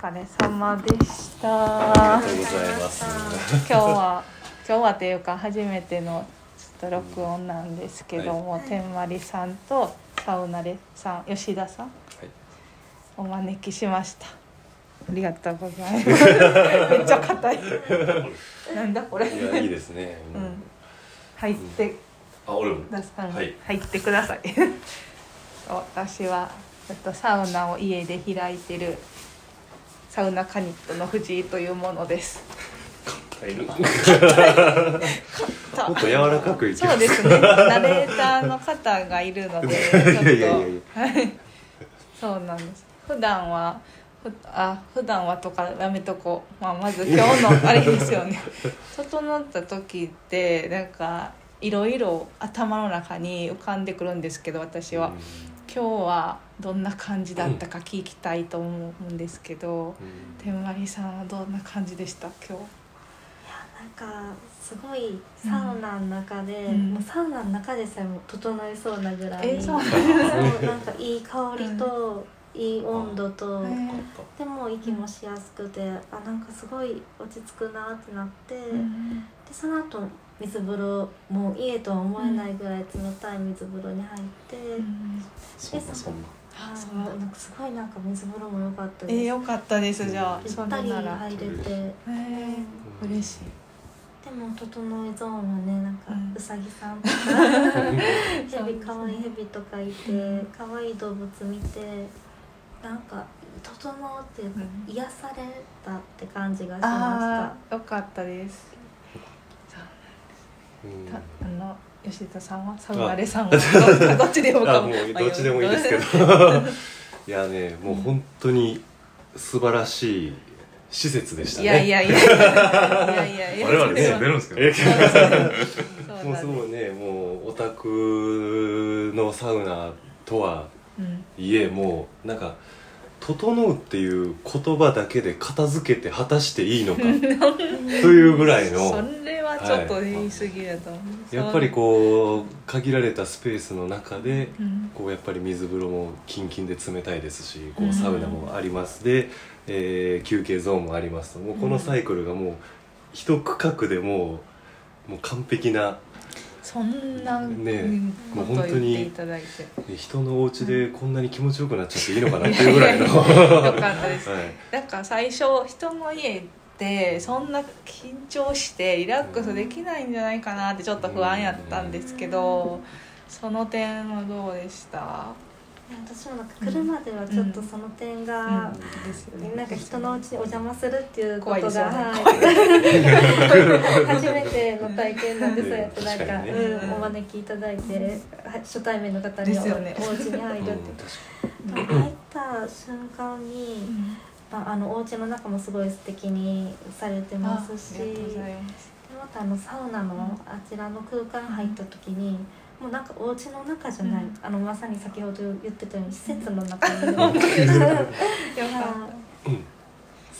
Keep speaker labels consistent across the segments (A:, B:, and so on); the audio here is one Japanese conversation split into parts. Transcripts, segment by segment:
A: 疲れ様でした。
B: ありがとうございます。
A: 今日は今日はっていうか初めてのちょっと録音なんですけども、天まりさんとサウナレさん吉田さんお招きしました。ありがとうございます。めっちゃ硬い。なんだこれ。
B: いやいいですね。
A: うん。入って
B: あ俺も。はい。
A: 入ってください。私はちょっとサウナを家で開いてるサウナカニットの藤井というものです。
B: も
A: た
B: っと柔らかくいきます。
A: そうですね。ナレーターの方がいるので ちょっと。
B: い。
A: そうなんです。普段はふあ普段はとかやめとこう、まあ、まず今日のあれですよね。整った時ってなんかいろいろ頭の中に浮かんでくるんですけど私は、今日はどんな感じだったか聞きたいと思うんですけど、
B: うん。
A: 天まりさんはどんな感じでした？今
C: いやなんかすごいサウナの中で、
A: うん。
C: もうサウナの中でさえも整いそうなぐらい
A: えそう。
C: そうなんかいい香りと、いい温度と、
A: 日、え
C: でも息もしやすくてあなんかすごい落ち着くなってなって、
A: ーうん。
C: でその後水風呂もう家とは思えないぐらい冷たい水風呂に入って、
A: うん。
B: そんなそんな。
C: んかすごいなんか水風呂も良かった
A: えー、
C: です、
A: よかったです。じゃあ
C: ゆ
A: そ
C: ったり入れて。
A: えー、嬉しい。
C: でも整いゾーンはねなんか
A: うん。
C: うさぎさんとか ヘビ可愛いヘビとかいて
A: うん。
C: 可愛い動物見てなんか整うっていうか
A: うん。
C: 癒されたって感じがしま
A: ああよかったです。
B: うん
A: たあの吉田さんはサウナレさんはどどっちでも
B: あもうどっちでもいいですけど。いやねもう本当に素晴らしい施設でしたね。
A: いやいやいやいやいやいや。
D: 我々ね
A: それは
D: 出るんですけど
B: え
A: そう
B: もうすごいねもうオタクのサウナとは
A: うん
B: いえもうなんか「整う」っていう言葉だけで片付けて果たしていいのか というぐらい
A: そ
B: の
A: れはちょっと言い過ぎだと思う、
B: やっぱりこう限られたスペースの中で
A: う、ん、
B: こうやっぱり水風呂もキンキンで冷たいですしこ
A: うん。
B: うサウナもあります。で、えー休憩ゾーンもあります。ともうこのサイクルがもう一区画でもうもう完璧な
A: そんな
B: ね
A: うん
B: もう本当に
A: 言っていただいて。
B: で人のお家でこんなに気持ちよくなっちゃっていいのかなっていうぐらいの、
A: よ
B: は
A: かったです。
B: い、
A: なんか最初人の家ってそんな緊張してリラックスできないんじゃないかなってちょっと不安やったんですけどその点はどうでした？
C: 私もなんか車ではちょっとその点が、
A: ですよね。
C: なんか人のうちにお邪魔するっていうことが、
A: ね。
C: はい。初めん。でそうやってなんか、
B: ね。
C: うん、お招きいただいては初対面の方にお,、
A: ですよね。
C: お家に入るって、
B: うん
C: 入った瞬間に、まあ、あのお家の中もすごい素敵にされてますし
A: ます。
C: でまたあのサウナのあちらの空間入った時に、もうなんかお家の中じゃない、
A: うん。
C: あのまさに先ほど言ってたように施設の中に。
A: よかっ
B: うん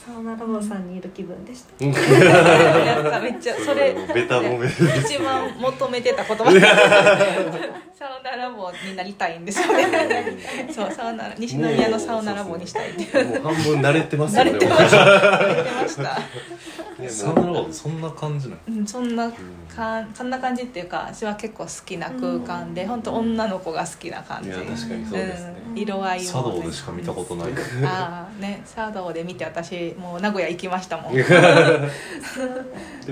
C: サウナラボさんにいる気分でした。
A: めっちゃそれ
B: ベタ褒め
A: 一番求めてた言葉。サウナラボになりたいんですよね。そうサウナ西宮のサウナラボにしたいっていう。
B: もう半分慣れてますよね
A: 慣れてました。慣れてました。
B: ね
D: サウナロードそんな感じない
A: うんそんなかそんな感じっていうか私は結構好きな空間で本当女の子が好きな感じ。
B: いや確かにそうですね。
A: うん。色合いも
D: 茶道でしか見たことない。
A: ああね茶道で見て私もう名古屋行きましたもん。
B: で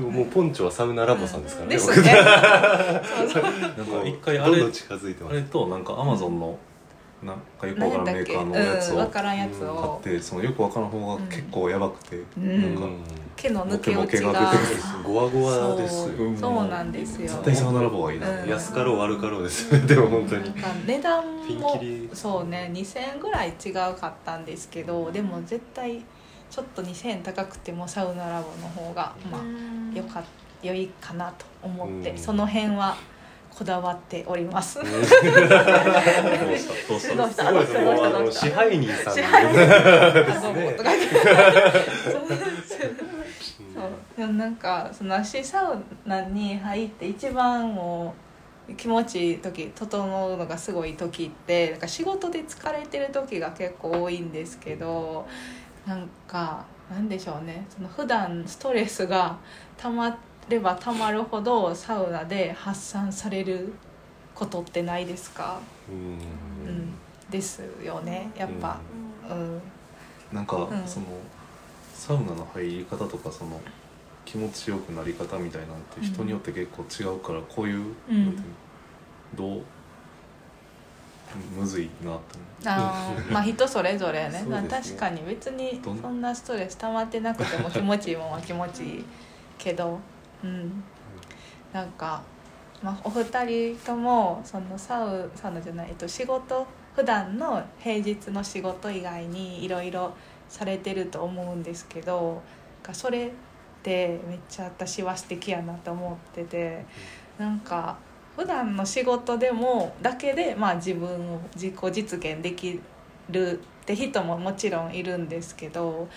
B: ももうポンチョはサウナラボさんですからね
A: ですね。そうそう
D: なんか一回あれ
B: どんどん近づいてます。
D: あれとなんかアマゾンのなんかよくわからんメーカーのやつを買
A: うん分からんやつを。
D: ってそのよくわからん方が結構やばくて
A: うん。
D: なんか
A: 毛の抜け落ちが
D: が出てくる。
B: ゴワゴワですよ
A: そう。
D: うん
A: そうなんですよ。
D: 絶対サウナラボがいいな。
A: うん。
B: 安かろう悪かろうですでも本当に。
A: 値段
B: ピン
A: も
B: キリ。
A: そうね2000円ぐらい違うかったんですけどでも絶対ちょっと2000円高くてもサウナラボの方がまあよか良いかなと思って
B: うん。
A: その辺はこだわっております。
D: どうした？どうした？
A: どうした？
B: すごいですもうあの
A: どうした
B: 支配人さん
A: そうでもなんかその足サウナに入って一番もう気持ちいい時整うのがすごい時ってなんか仕事で疲れてる時が結構多いんですけどなんかなんでしょうね。その普段ストレスがたまればたまるほどサウナで発散されることってないですか、
B: うん。
A: うん、ですよねやっぱ、うん。
D: なんか、
A: ん。
D: そのサウナの入り方とかその気持ちよくなり方みたいなんて人によって結構違うからこういう、
A: うん。
D: なんていうのどう？むずいなって
A: あー まあ人それぞれね。
B: ね。
A: まあ確かに別にそんなストレス溜まってなくても気持ちいいもんは気持ちいいけど。うん。なんか、まあ、お二人ともそのサウサウナじゃない、えっと、仕事普段の平日の仕事以外にいろいろされてると思うんですけどそれってめっちゃ私は素敵やなと思ってて。なんか普段の仕事でもだけで、まあ、自分を自己実現できるって人ももちろんいるんですけど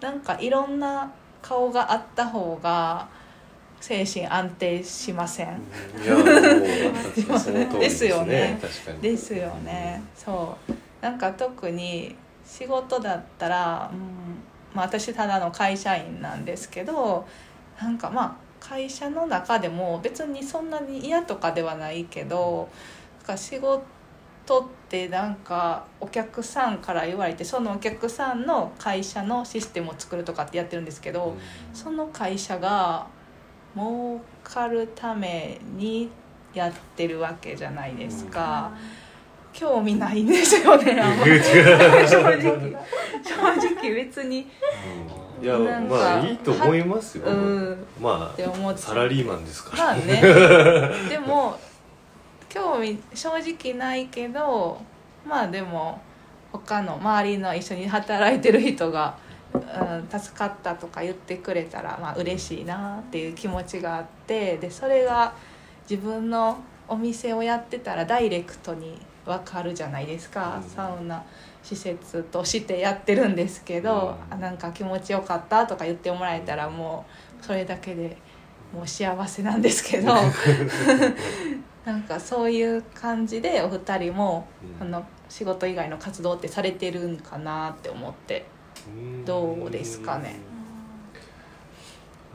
A: なんかいろんな顔があった方が精神安定しません？ですよね。ですよね。そう。なんか特に仕事だったら、うんまあ、私ただの会社員なんですけどなんかまあ会社の中でも別にそんなに嫌とかではないけどなんか仕事ってなんかお客さんから言われてそのお客さんの会社のシステムを作るとかってやってるんですけど、その会社が儲かるためにやってるわけじゃないですか、興味ないんですよね 正直。正直別に
B: いや
A: なんか
B: まあいいと思いますよ、
A: うん。
B: ま
A: って思っ
B: あ
A: ちゃう。
B: サラリーマンですから、
A: まあね。でも興味正直ないけどまあでも他の周りの一緒に働いてる人が、うん、助かったとか言ってくれたらまあ嬉しいなっていう気持ちがあってでそれが自分のお店をやってたらダイレクトに分かるじゃないですか、
B: うん。
A: サウナ施設としてやってるんですけど、
B: うん。
A: あなんか気持ちよかったとか言ってもらえたらもうそれだけでもう幸せなんですけど なんかそういう感じでお二人も、
B: うん。
A: あの仕事以外の活動ってされてるんかなって思ってどうですかね？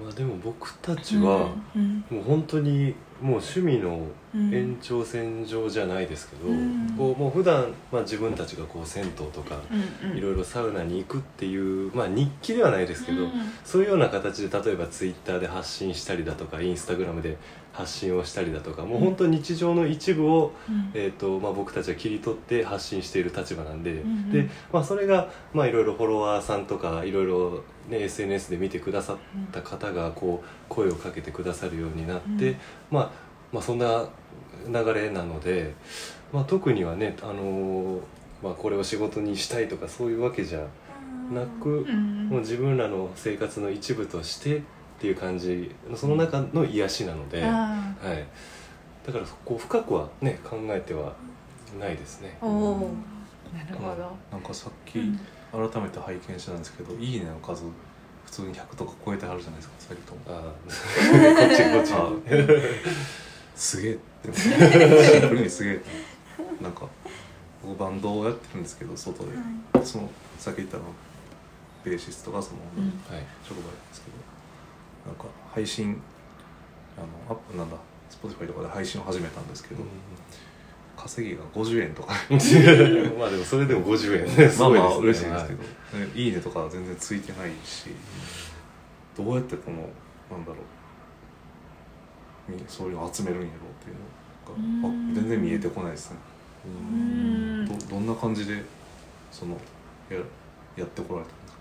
B: まあでも僕たちは、
A: うん。
B: もう本当にもう趣味の
A: うん
B: 延長線上じゃないですけど、
A: うん。
B: こうもう普段まあ自分たちがこう銭湯とかいろいろサウナに行くっていう、まあ、日記ではないですけど、
A: うん
B: そういうような形で例えばツイッターで発信したりだとかインスタグラムで発信をしたりだとかもう本当に日常の一部を、
A: うん。
B: えーとまあ、僕たちは切り取って発信している立場なんで,、
A: んうん
B: でまあ、それがまあいろいろフォロワーさんとかいろいろ、ね、SNS で見てくださった方がこう声をかけてくださるようになって、
A: うん。
B: まあ、まあそんな流れなので、まあ、特にはね、あのーまあ、これを仕事にしたいとかそういうわけじゃなく、
A: うん。
B: もう自分らの生活の一部としてっていう感じその中の癒しなので、
A: あ
B: はい、だからこう深くはね考えてはないですね。
A: ー。おおなるほど、
D: なんかさっき
A: うん
D: 改めて拝見したんですけど「いいね」の数普通に100とか超えてはるじゃないですか2人とも。
B: あー。こっちこっち。
D: すげえって。シンプルにすげえ。なんか僕バンドをやってるんですけど外で、そのさっき言ったのベーシストがその、
A: うん。
B: はい。
D: 職場なんですけど。なんか配信あのアップなんだ Spotify とかで配信を始めたんですけど、稼ぎが50円とか。
B: まあでもそれでも50円ね。す
D: まあ
B: ごいですね。
D: まあ嬉しいです
B: はい
D: けど、ねい、いねとかは全然ついてないし。どうやってこのなんだろう。みそういうのを集めるんやろうっていうのが
A: うん。
D: あ全然見えてこないですね。
B: う
A: うんん。
D: どどんな感じでそのややってこられたんですか？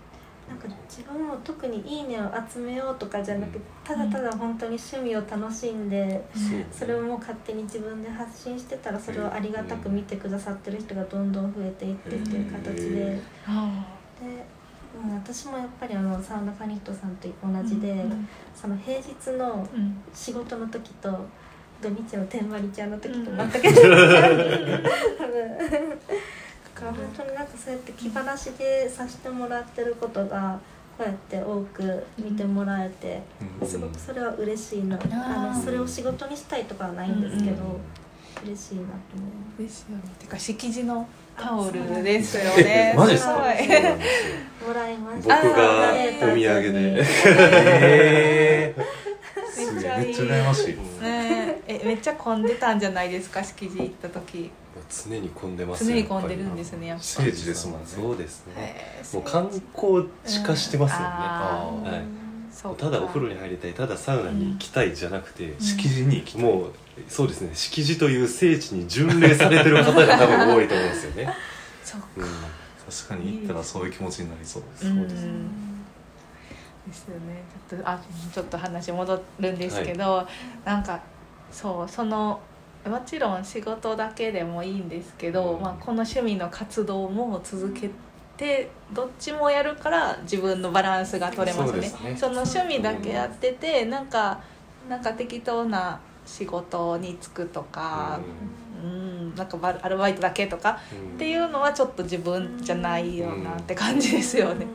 C: なんか自分も特に「いいね」を集めようとかじゃなくてただただ本当に趣味を楽しんで
B: そ
C: れをもう勝手に自分で発信してたらそれをありがたく見てくださってる人がどんどん増えていってっていう形で。で
A: あ
C: うん私もやっぱりあのサウナカニットさんと同じで
A: うん
C: その平日の
A: うん
C: 仕事の時と土日の天割りちゃんの時と全く違う 多分。だから本当になんかそうやって気晴らしでさせてもらってることがこうやって多く見てもらえて
D: うん。
C: すごくそれは嬉しいな。
A: あ
C: のそれを仕事にしたいとかはないんですけど
A: うん
C: 嬉しいなと思
A: ですよねて。か敷地のタオルですよね。
D: えマジ
B: ですよ
C: う もらいまし
B: 僕が お土産で。
D: えー、すげ
A: めっちゃいい。
D: えめっちゃ羨ましい
A: ねえ。えめっちゃ混んでたんじゃないですか？敷地行った時。
B: 常に混んでます
A: 常
B: よ
A: に混んでるんですねやっぱ
D: 聖地ですもんね。
B: そうですね。もう観光地化してますよね、
A: あ
D: ー。
B: はい。
A: そうか。
B: ただお風呂に入りたいただサウナに行きたいじゃなくて、
D: 敷地に行き
B: もうそうですね。敷地という聖地に巡礼されてる方が多分多いと思うんですよね、
A: そう
B: うん。
D: 確かに行ったらそういう気持ちになりそうです、
A: うん。
B: ですね
A: ですよね。ちょっとあちょっと話戻るんですけど、なんかそうそのもちろん仕事だけでもいいんですけど、
B: うん。
A: まあ、この趣味の活動も続けてどっちもやるから自分のバランスが取れますね。
B: そね。
A: その趣味だけやっててなんかなんか適当な仕事に就くとか、うん、なんかバアルバイトだけとか
B: うん
A: っていうのはちょっと自分じゃないよなって感じですよね。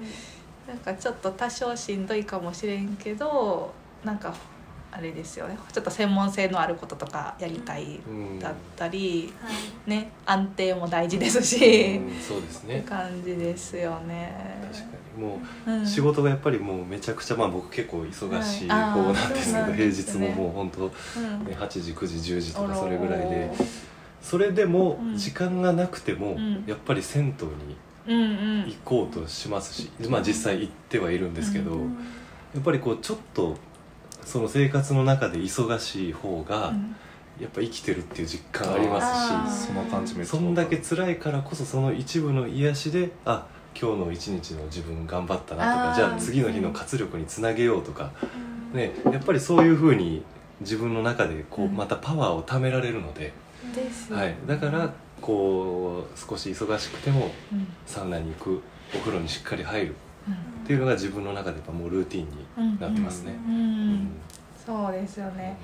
A: なんかちょっと多少しんどいかもしれんけどなんかあれですよね。ちょっと専門性のあることとかやりたい
B: うん。
A: だったり、
C: はい。
A: ね安定も大事ですし、
B: うんそうですね。
A: 感じですよね。
B: 確かに。も
A: うん。
B: う仕事がやっぱりもうめちゃくちゃまあ僕結構忙しい方なんですけど
A: んですね。
B: 平日ももう本当
A: うん。
B: ね8時9時10時と
A: あ
B: からそれぐらいで。
A: ー。
B: それでも
A: うん。
B: 時間がなくても
A: うん。
B: やっぱり銭湯に
A: うんうん
B: 行こうとしますしまあ実際行ってはいるんですけど
A: う
B: やっぱりこうちょっとその生活の中で忙しい方が
A: うん。
B: やっぱ生きてるっていう実感ありますし
D: その感じ
B: そんだけ辛いからこそその一部の癒しであ今日の一日の自分頑張ったなとかじゃあ次の日の活力につなげようとか、
C: うん。
B: ね、やっぱりそういうふうに自分の中でこう
A: うん。
B: またパワーを貯められるので、
A: です
B: はい、だからこう少し忙しくても
A: うん。
B: サウナに行くお風呂にしっかり入る。
A: うん。
B: っていうのが自分の中でやっぱもうルーティンになってますね。
A: うん。
B: うん。
A: そうですよね。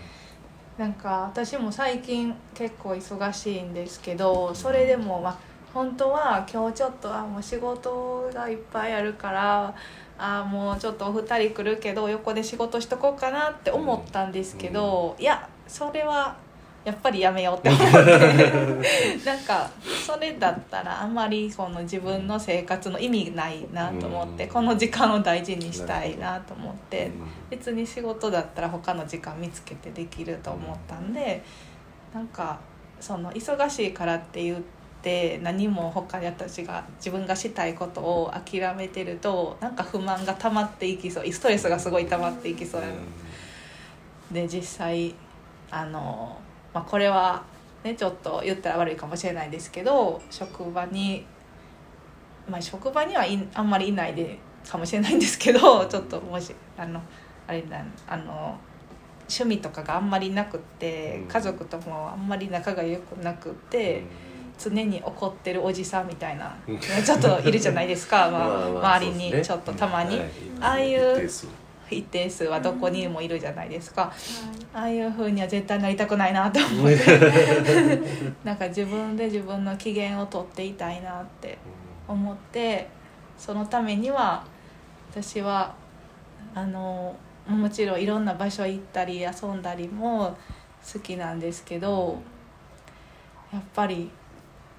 A: なんか私も最近結構忙しいんですけどそれでもまあ本当は今日ちょっとあもう仕事がいっぱいあるからあもうちょっとお二人来るけど横で仕事しとこうかなって思ったんですけど、いやそれはやっぱりやめようって思って。なんかそれだったらあんまりこの自分の生活の意味ないなと思って、
B: うん。
A: この時間を大事にしたいなと思って。
B: うん。
A: 別に仕事だったら他の時間見つけてできると思ったんでなんかその忙しいからって言って何も他に私が自分がしたいことを諦めてるとなんか不満が溜まっていきそうストレスがすごい溜まっていきそうやで実際あの、まあ、これは、ね、ちょっと言ったら悪いかもしれないですけど職場に、まあ、職場にはいあんまりいないでかもしれないんですけど ちょっともしあのあれだあの趣味とかがあんまりなくって
B: うん。
A: 家族ともあんまり仲が良くなくって。常に怒ってるおじさんみたいな
B: うん
A: ちょっといるじゃないですか、まあ周りにちょっとたまに、
B: はい。
A: ああい
D: 一
A: う一定数はどこにもいるじゃないですか、ああいう風には絶対なりたくないなと思って なんか自分で自分の機嫌を取っていたいなって思ってそのためには私はあのもちろんいろんな場所行ったり遊んだりも好きなんですけどやっぱり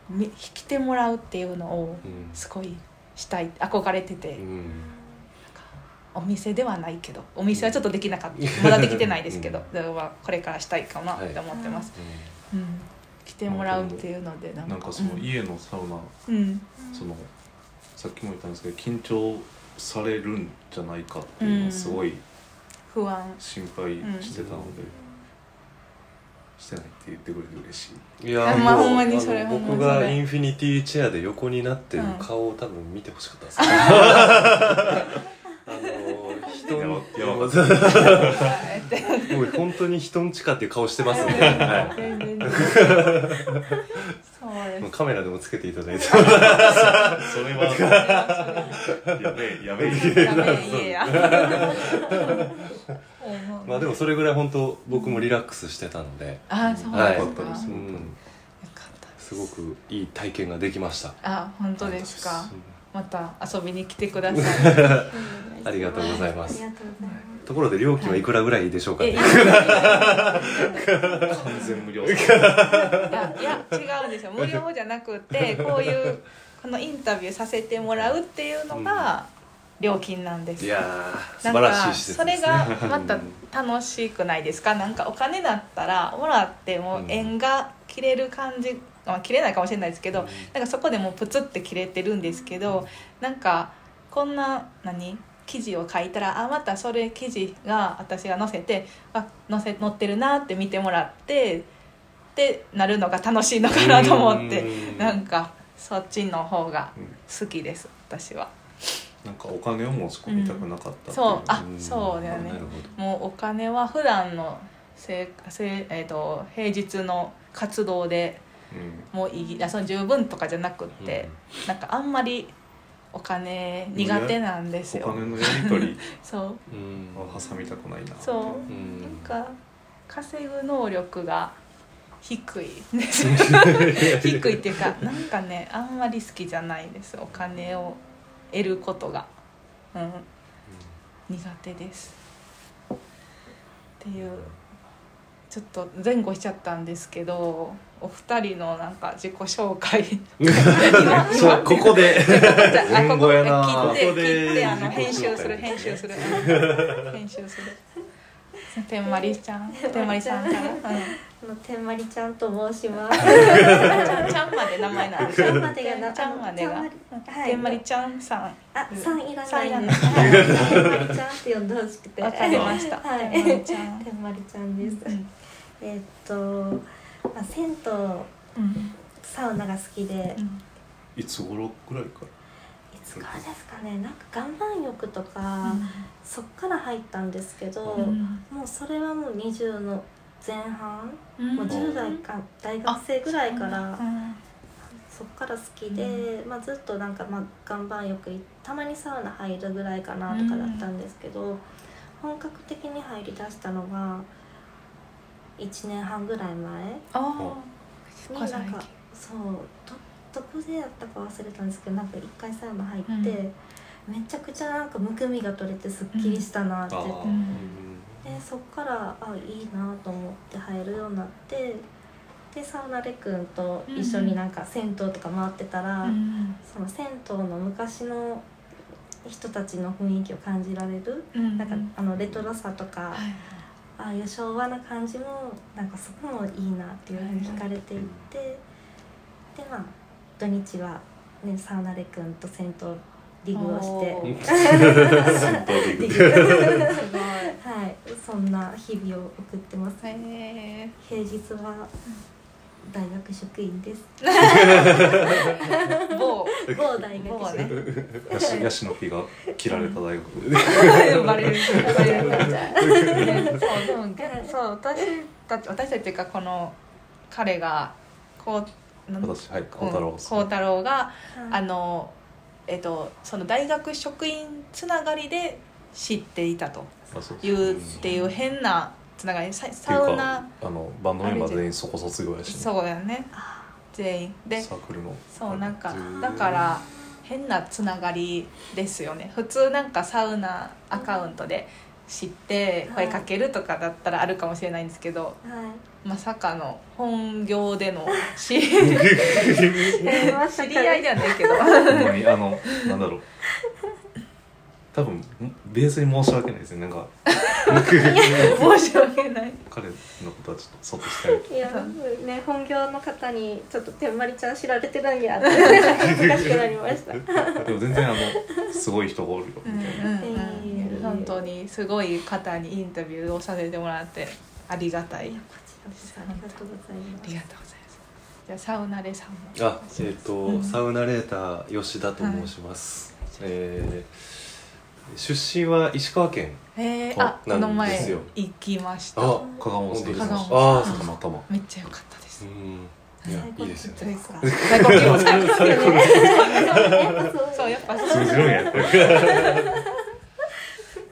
A: み引きてもらうっていうのを
B: うん。
A: すごいしたい憧れてて。
B: うん
A: お店ではないけどお店はちょっとできなかった。まだできてないですけど、だからこれからしたいかなって思ってます、うん。来てもらうっていうのでなんか。
D: なんかその家のサウナ、
A: うん、うん
D: そのさっきも言ったんですけど緊張されるんじゃないかっていうのをすごい
A: 不安。
D: 心配してたので、してないって言ってくれて嬉しい。
B: いや
A: まあ
B: もう
A: ほんまにそれ
B: 僕がインフィニティチェアで横になってる
A: うん
B: 顔を多分見てほしかったです、あ の人
D: やば
B: の
D: やば
B: もう
A: って
B: もう本当に人んちかっていう顔してますんで、はい、カメラでもつけていただいて。
D: それは やべえ。やべえ。
A: ダメ家や
B: まあでもそれぐらい本当僕もリラックスしてたので、
A: あそう
B: はい
A: です
B: う
A: す
B: すごくいい体験ができました
A: あ本当ですか
B: うん
A: また遊びに来てください
B: ありがとうございます。
C: ありがとうござい。ます
B: ところで料金はいくらぐらいでしょうかね、
A: えいや
D: 完全無料。
A: いやいや違うんですよ。無料じゃなくて こういうこのインタビューさせてもらうっていうのが、料金なんです。
B: いやー
A: なん
B: 素晴らしい
A: か
B: 施設
A: それがまた楽しくないですか？なんかお金だったらもらっても縁が切れる感じ、まあ、切れないかもしれないですけど、
B: うん。
A: なんかそこでもうプツって切れてるんですけどなんかこんな何？記事を書いたらあまたそれ記事が私が載せてあ載せ載ってるなって見てもらってってなるのが楽しいのかなと思って。
B: うん。
A: なんかそっちの方が
D: うん
A: 好きです私は。
D: なんかお金を持ち込みたくなかったっ
A: そうあ
B: ん
A: そうだよね。もうお金は普段のせせ、えー、と平日の活動で
D: うん。
A: もういいあその十分とかじゃなくって、なんかあんまりお金苦手なんですよ。
D: お金のやり取り。
A: そう。
B: うん。
D: は挟みたくないな。
A: そう。
B: うん。
A: なんか稼ぐ能力が低い 低いっていうかなんかねあんまり好きじゃないです。お金を得ることが。うん。苦手です。っていうちょっと前後しちゃったんですけどお二人のなんか自己紹介。
B: そうここで。
A: あ
D: 前後やな
A: 切って
B: ここで。
A: 切ってあの編集する編集する。編集する。てん。まりちゃん。てんまりさんから、うん。
C: あのてんまりちゃんと申します。
A: ちゃんちゃんまで名前なんです
C: ちゃんまでがな
A: ちゃんまでが
C: ちゃんま
A: りちゃんさん。
C: あ、さんいら
A: ない。
C: んです。はい、てんまりちゃんって呼んでほしくて。
A: わかりました
C: はい、
A: てんまりちゃん
C: てんまりちゃんです。
A: うん
C: えーっと、まあ、銭湯、
A: うん
C: サウナが好きで。
A: うん。
D: いつ頃ぐらいから？
C: いつからですかね、なんか岩盤浴とか、そっから入ったんですけど。
A: うん。
C: もうそれはもう20の前半、
A: うん。
C: もう10代か、大学生ぐらいから。
A: うん
C: そっから好きで、まあ、ずっとなんか、まあ、岩盤浴いたまにサウナ入るぐらいかなとかだったんですけど、本格的に入りだしたのが1年半ぐらい前。
A: あ
C: になん。かそうどどこでやったか忘れたんですけどなんか一回サウナ入って、
A: うん。
C: めちゃくちゃなんかむくみが取れてすっきりしたなって、
A: うん
C: でそっからあいいなと思って入るようになってでサウナレくんと一緒になんか銭湯とか回ってたら。
A: うん。
C: その銭湯の昔の人たちの雰囲気を感じられる、
A: うん
C: なんかあのレトロさとか、
A: はい
C: ああいう昭和な感じもなんかそこもいいなっていうふうに惹かれていって、でまあ土日は、ね、サウナレくんと銭湯リグをして はい。そんな日々を送ってます。
A: へえ
C: 平日は大学職員です。
A: 某。
C: 某大学
A: 某ね
D: ヤシヤシの木が切られた大学。
A: 呼ばれるそうでもそう私たち私たちっていうかこの彼がこうなん
D: 私はい孝太郎
A: うん孝太郎が
C: はい
A: あのえっとその大学職員つながりで知っていたというっていう変なつながりササウナ
D: あのバンドメンバー全員そこ卒業やし。ね
A: そうだよね。全員。で
D: サークルの。
A: そうなんかだから変なつながりですよね。普通なんかサウナアカウントで知って声かけるとかだったらあるかもしれないんですけど
C: はい。
A: まさかの本業での 知り合い。じゃないけど。
D: あのなんだろう。多分ベースに申し訳ないですね。なんか
A: 申し訳ない。
D: 彼のことはちょっとそっとしてあげて。
C: いやね本業の方にちょっとてんまりちゃん知られてるんやって恥ずかしくなりました。
D: でも全然あのすごい人がおるよ
A: うん
D: みたいな、
A: うんうん
C: えー
A: 本当にすごい方にインタビューをさせてもらってありがたい。
C: ありがとうござい
A: あ
C: ます。
A: りがとうございます。じゃあサウナレさんも
B: あえっ、と、
A: うん。
B: サウナレーター吉田と申します、えー出身は石川県
A: へえ
B: あ
A: あこの前
B: なんですよ。
A: 行きました。
B: あ
D: 香川温泉行きました
A: 香川
B: あー
D: たまたま
A: めっちゃ良かったです。
B: うん。いやいいですよね。
A: 最高最高気持ち最高
C: やっぱそう。
A: そうやっぱ
D: 通じる。んやって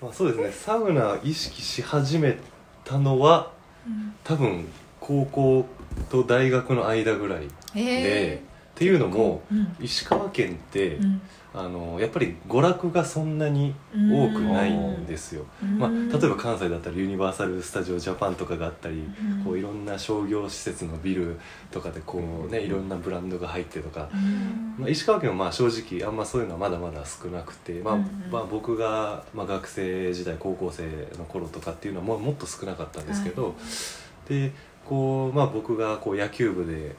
B: まあ、そうですね。サウナ意識し始めたのは
A: うん。
B: 多分高校と大学の間ぐらいで、っていうのも
A: うん。
B: 石川県って、
A: うん
B: ああのやっぱり娯楽がそんなに多くないんですよ、まあ、例えば関西だったらユニバーサル・スタジオ・ジャパンとかがあったり、
A: うん。
B: こういろんな商業施設のビルとかでこうねいろんなブランドが入ってとか、まあ、石川県はまあ正直あんまそういうのはまだまだ少なくて、まあまあ、僕がまあ学生時代高校生の頃とかっていうのはもうもっと少なかったんですけど、でこう、まあ、僕がこう野球部で、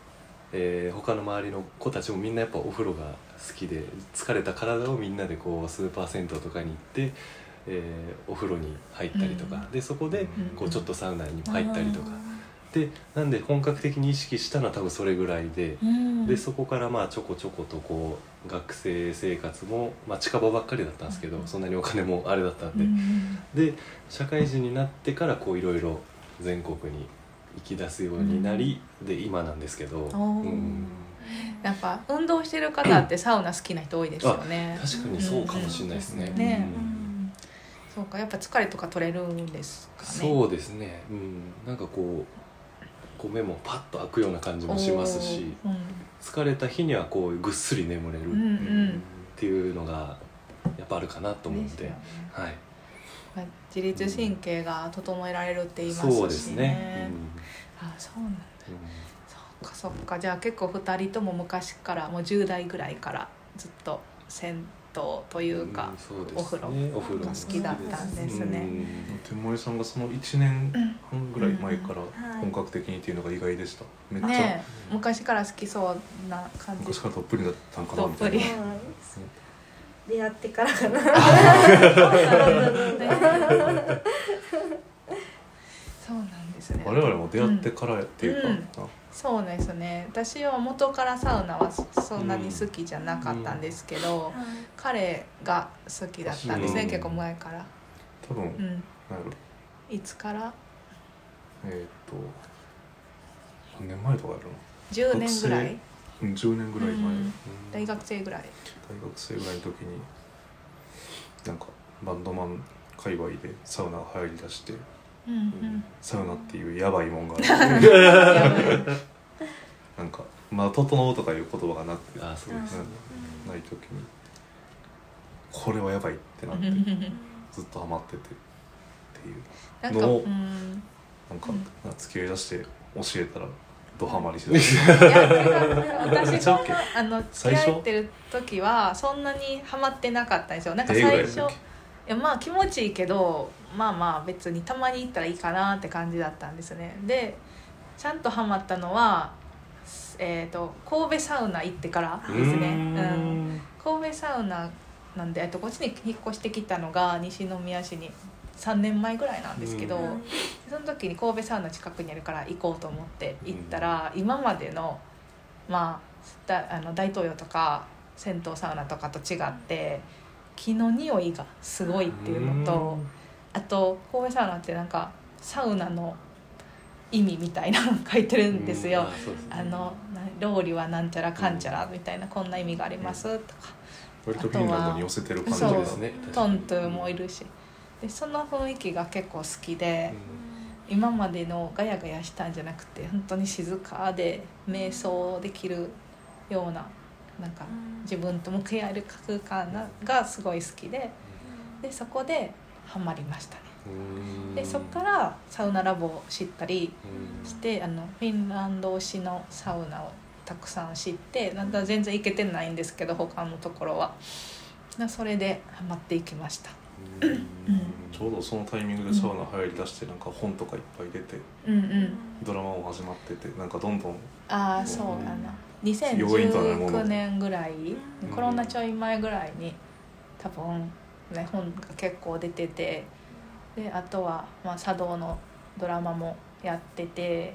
B: えー他の周りの子たちもみんなやっぱお風呂が好きで疲れた体をみんなでこうスーパー銭湯とかに行って、えーお風呂に入ったりとか、
A: うん。
B: でそこで
A: うん。
B: こうちょっとサウナにも入ったりとか、でなんで本格的に意識したのは多分それぐらいで。
A: うん。
B: でそこからまあちょこちょことこう学生生活も、まあ、近場ばっかりだったんですけど、
A: うん。
B: そんなにお金もあれだったんで、
A: うん。
B: で社会人になってからこういろいろ全国に行き出すようになり、で今なんですけど、うん。
A: やっぱ運動してる方ってサウナ好きな人多いですよね。
B: 確かにそうかもしれないですね。
A: うん。ね。
B: うん。
A: そうかやっぱ疲れとか取れるんですかね。
B: そうですね、うん、なんかこうこう目もパッと開くような感じもしますし
A: おー。
B: 疲れた日にはこうぐっすり眠れる
A: うんうん
B: っていうのがやっぱあるかなと思って、
A: ね。
B: はい、
A: まあ自律神経が整えられるって言いますしね。
B: そうですね、
A: あそうなんだ。
B: うんうん
A: そっかそっか。じゃあ結構2人とも昔からもう10代ぐらいからずっと銭湯というか、
B: そうですね。
A: お風呂
B: お風呂
A: が好きだったんですね。
D: 天森さんがその1年半ぐらい前から
C: うん。
D: 本格的にっていうのが意外でした。めっちゃ。
A: ねえ。昔から好きそうな感じ。
D: 昔からどっぷりだったんかなみたいな
C: 出会ってからかな。
A: そうなんですね。
D: 我々も出会ってからっていうか、
A: うん。そうですね。私は元からサウナはそそんなに好きじゃなかったんですけど、彼が好きだったんですね、
B: うん。
A: 結構前から。
D: 多分、
A: うん。いつから？
D: えーっと何年前とかやろ
A: 10年ぐらい
D: うん10年ぐらい前、
A: うん。大学生ぐらい。
D: 大学生ぐらいの時になんかバンドマン界隈でサウナが入りだして
A: うんうん。
D: サウナっていうやばいもんがあって
A: やばい
D: なんかまあ「整う」とかいう言葉がなくて
B: あそうですね、
D: ない時にこれはやばいってなってずっとハマっててっていう。
A: なんか、
D: の
A: うん、
D: なんか
A: うん。
D: 付き合いだして教えたらドハマりしてた。
A: いや私そんなあの付き合ってる時はそんなにハマってなかったんですよなんか最初いやまあ気持ちいいけどまあまあ別にたまに行ったらいいかなって感じだったんですね。でちゃんとハマったのはえー、と神戸サウナ行ってからですね、うん、神戸サウナなんで、えっと、こっちに引っ越してきたのが西宮市に3年前ぐらいなんですけど、
B: うん。
A: その時に神戸サウナ近くにあるから行こうと思って行ったら、今までの,、まあ、だあの大東洋とか銭湯サウナとかと違って木の匂いがすごいっていうのと、あと神戸サウナってなんかサウナの意味みたいなの書いてるんですよ。
B: あすね。
A: あのなロウリュはなんちゃらかんちゃらみたいな、こんな意味がありますとか、
D: 割とフィンランドに寄せてる感じ
A: そう
D: が
B: ですね
A: トントゥもいるしでその雰囲気が結構好きで、今までのガヤガヤしたんじゃなくて本当に静かで瞑想できるようななんか自分と向き合える空間ががすごい好きででそこでハマりましたね。
B: うん。
A: でそこからサウナラボを知ったり
B: うん。
A: してあのフィンランド推しのサウナをたくさん知ってなんだ全然行けてないんですけど他のところは。なそれでハマっていきました。
B: うん
D: ちょうどそのタイミングでサウナ入りだしてなんか本とかいっぱい出て
A: うんうん。
D: ドラマも始まっててなんかどんどん
A: ああそうだな。
D: 要因となるもの
A: 2019年ぐらいコロナちょい前ぐらいに多分ね本が結構出ててであとは、まあ、茶道のドラマもやってて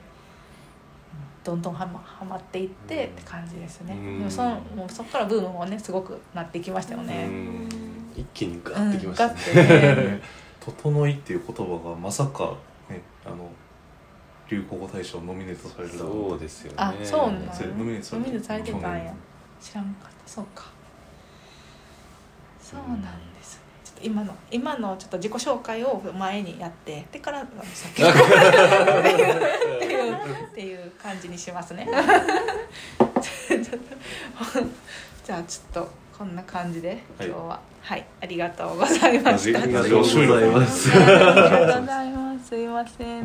A: どんどんはまはまっていってって感じですね、
B: うん。
A: でもそのもうそこからブームもねすごくなってきましたよ
B: う
A: ね、
B: ん一気にガ
A: うん
B: ッてきました
A: ガ
B: ね
A: ッてね「
D: 整い」っていう言葉がまさかねあの流行語大賞ノミネートされる
B: そうですよね。
A: あそうなん
D: それノミネートされて
A: ノミネートされてたんや。知らんかった。そうか。そうなんですね。ちょっと今の今のちょっと自己紹介を前にやってでからあのさっきのっていうっていうっていう感じにしますね。ちょっとじゃあちょっとこんな感じで
B: はい。
A: 今日は。はい、ありがとうございました。
B: ありがとうございます。
A: ありがとうございます。すいません